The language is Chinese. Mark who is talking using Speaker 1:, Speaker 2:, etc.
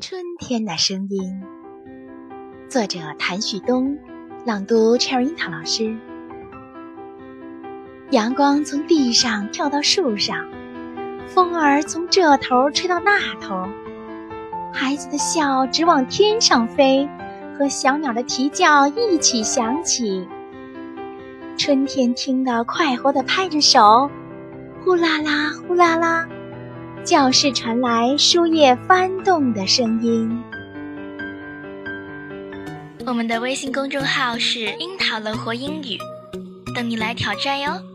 Speaker 1: 春天的声音，作者谭旭东，朗读 Cherry 樱桃老师。阳光从地上跳到树上，风儿从这头吹到那头，孩子的笑直往天上飞，和小鸟的啼叫一起响起。春天听得快活地拍着手，呼啦啦，呼啦啦。教室传来书页翻动的声音。
Speaker 2: 我们的微信公众号是“樱桃乐活英语”，等你来挑战哟。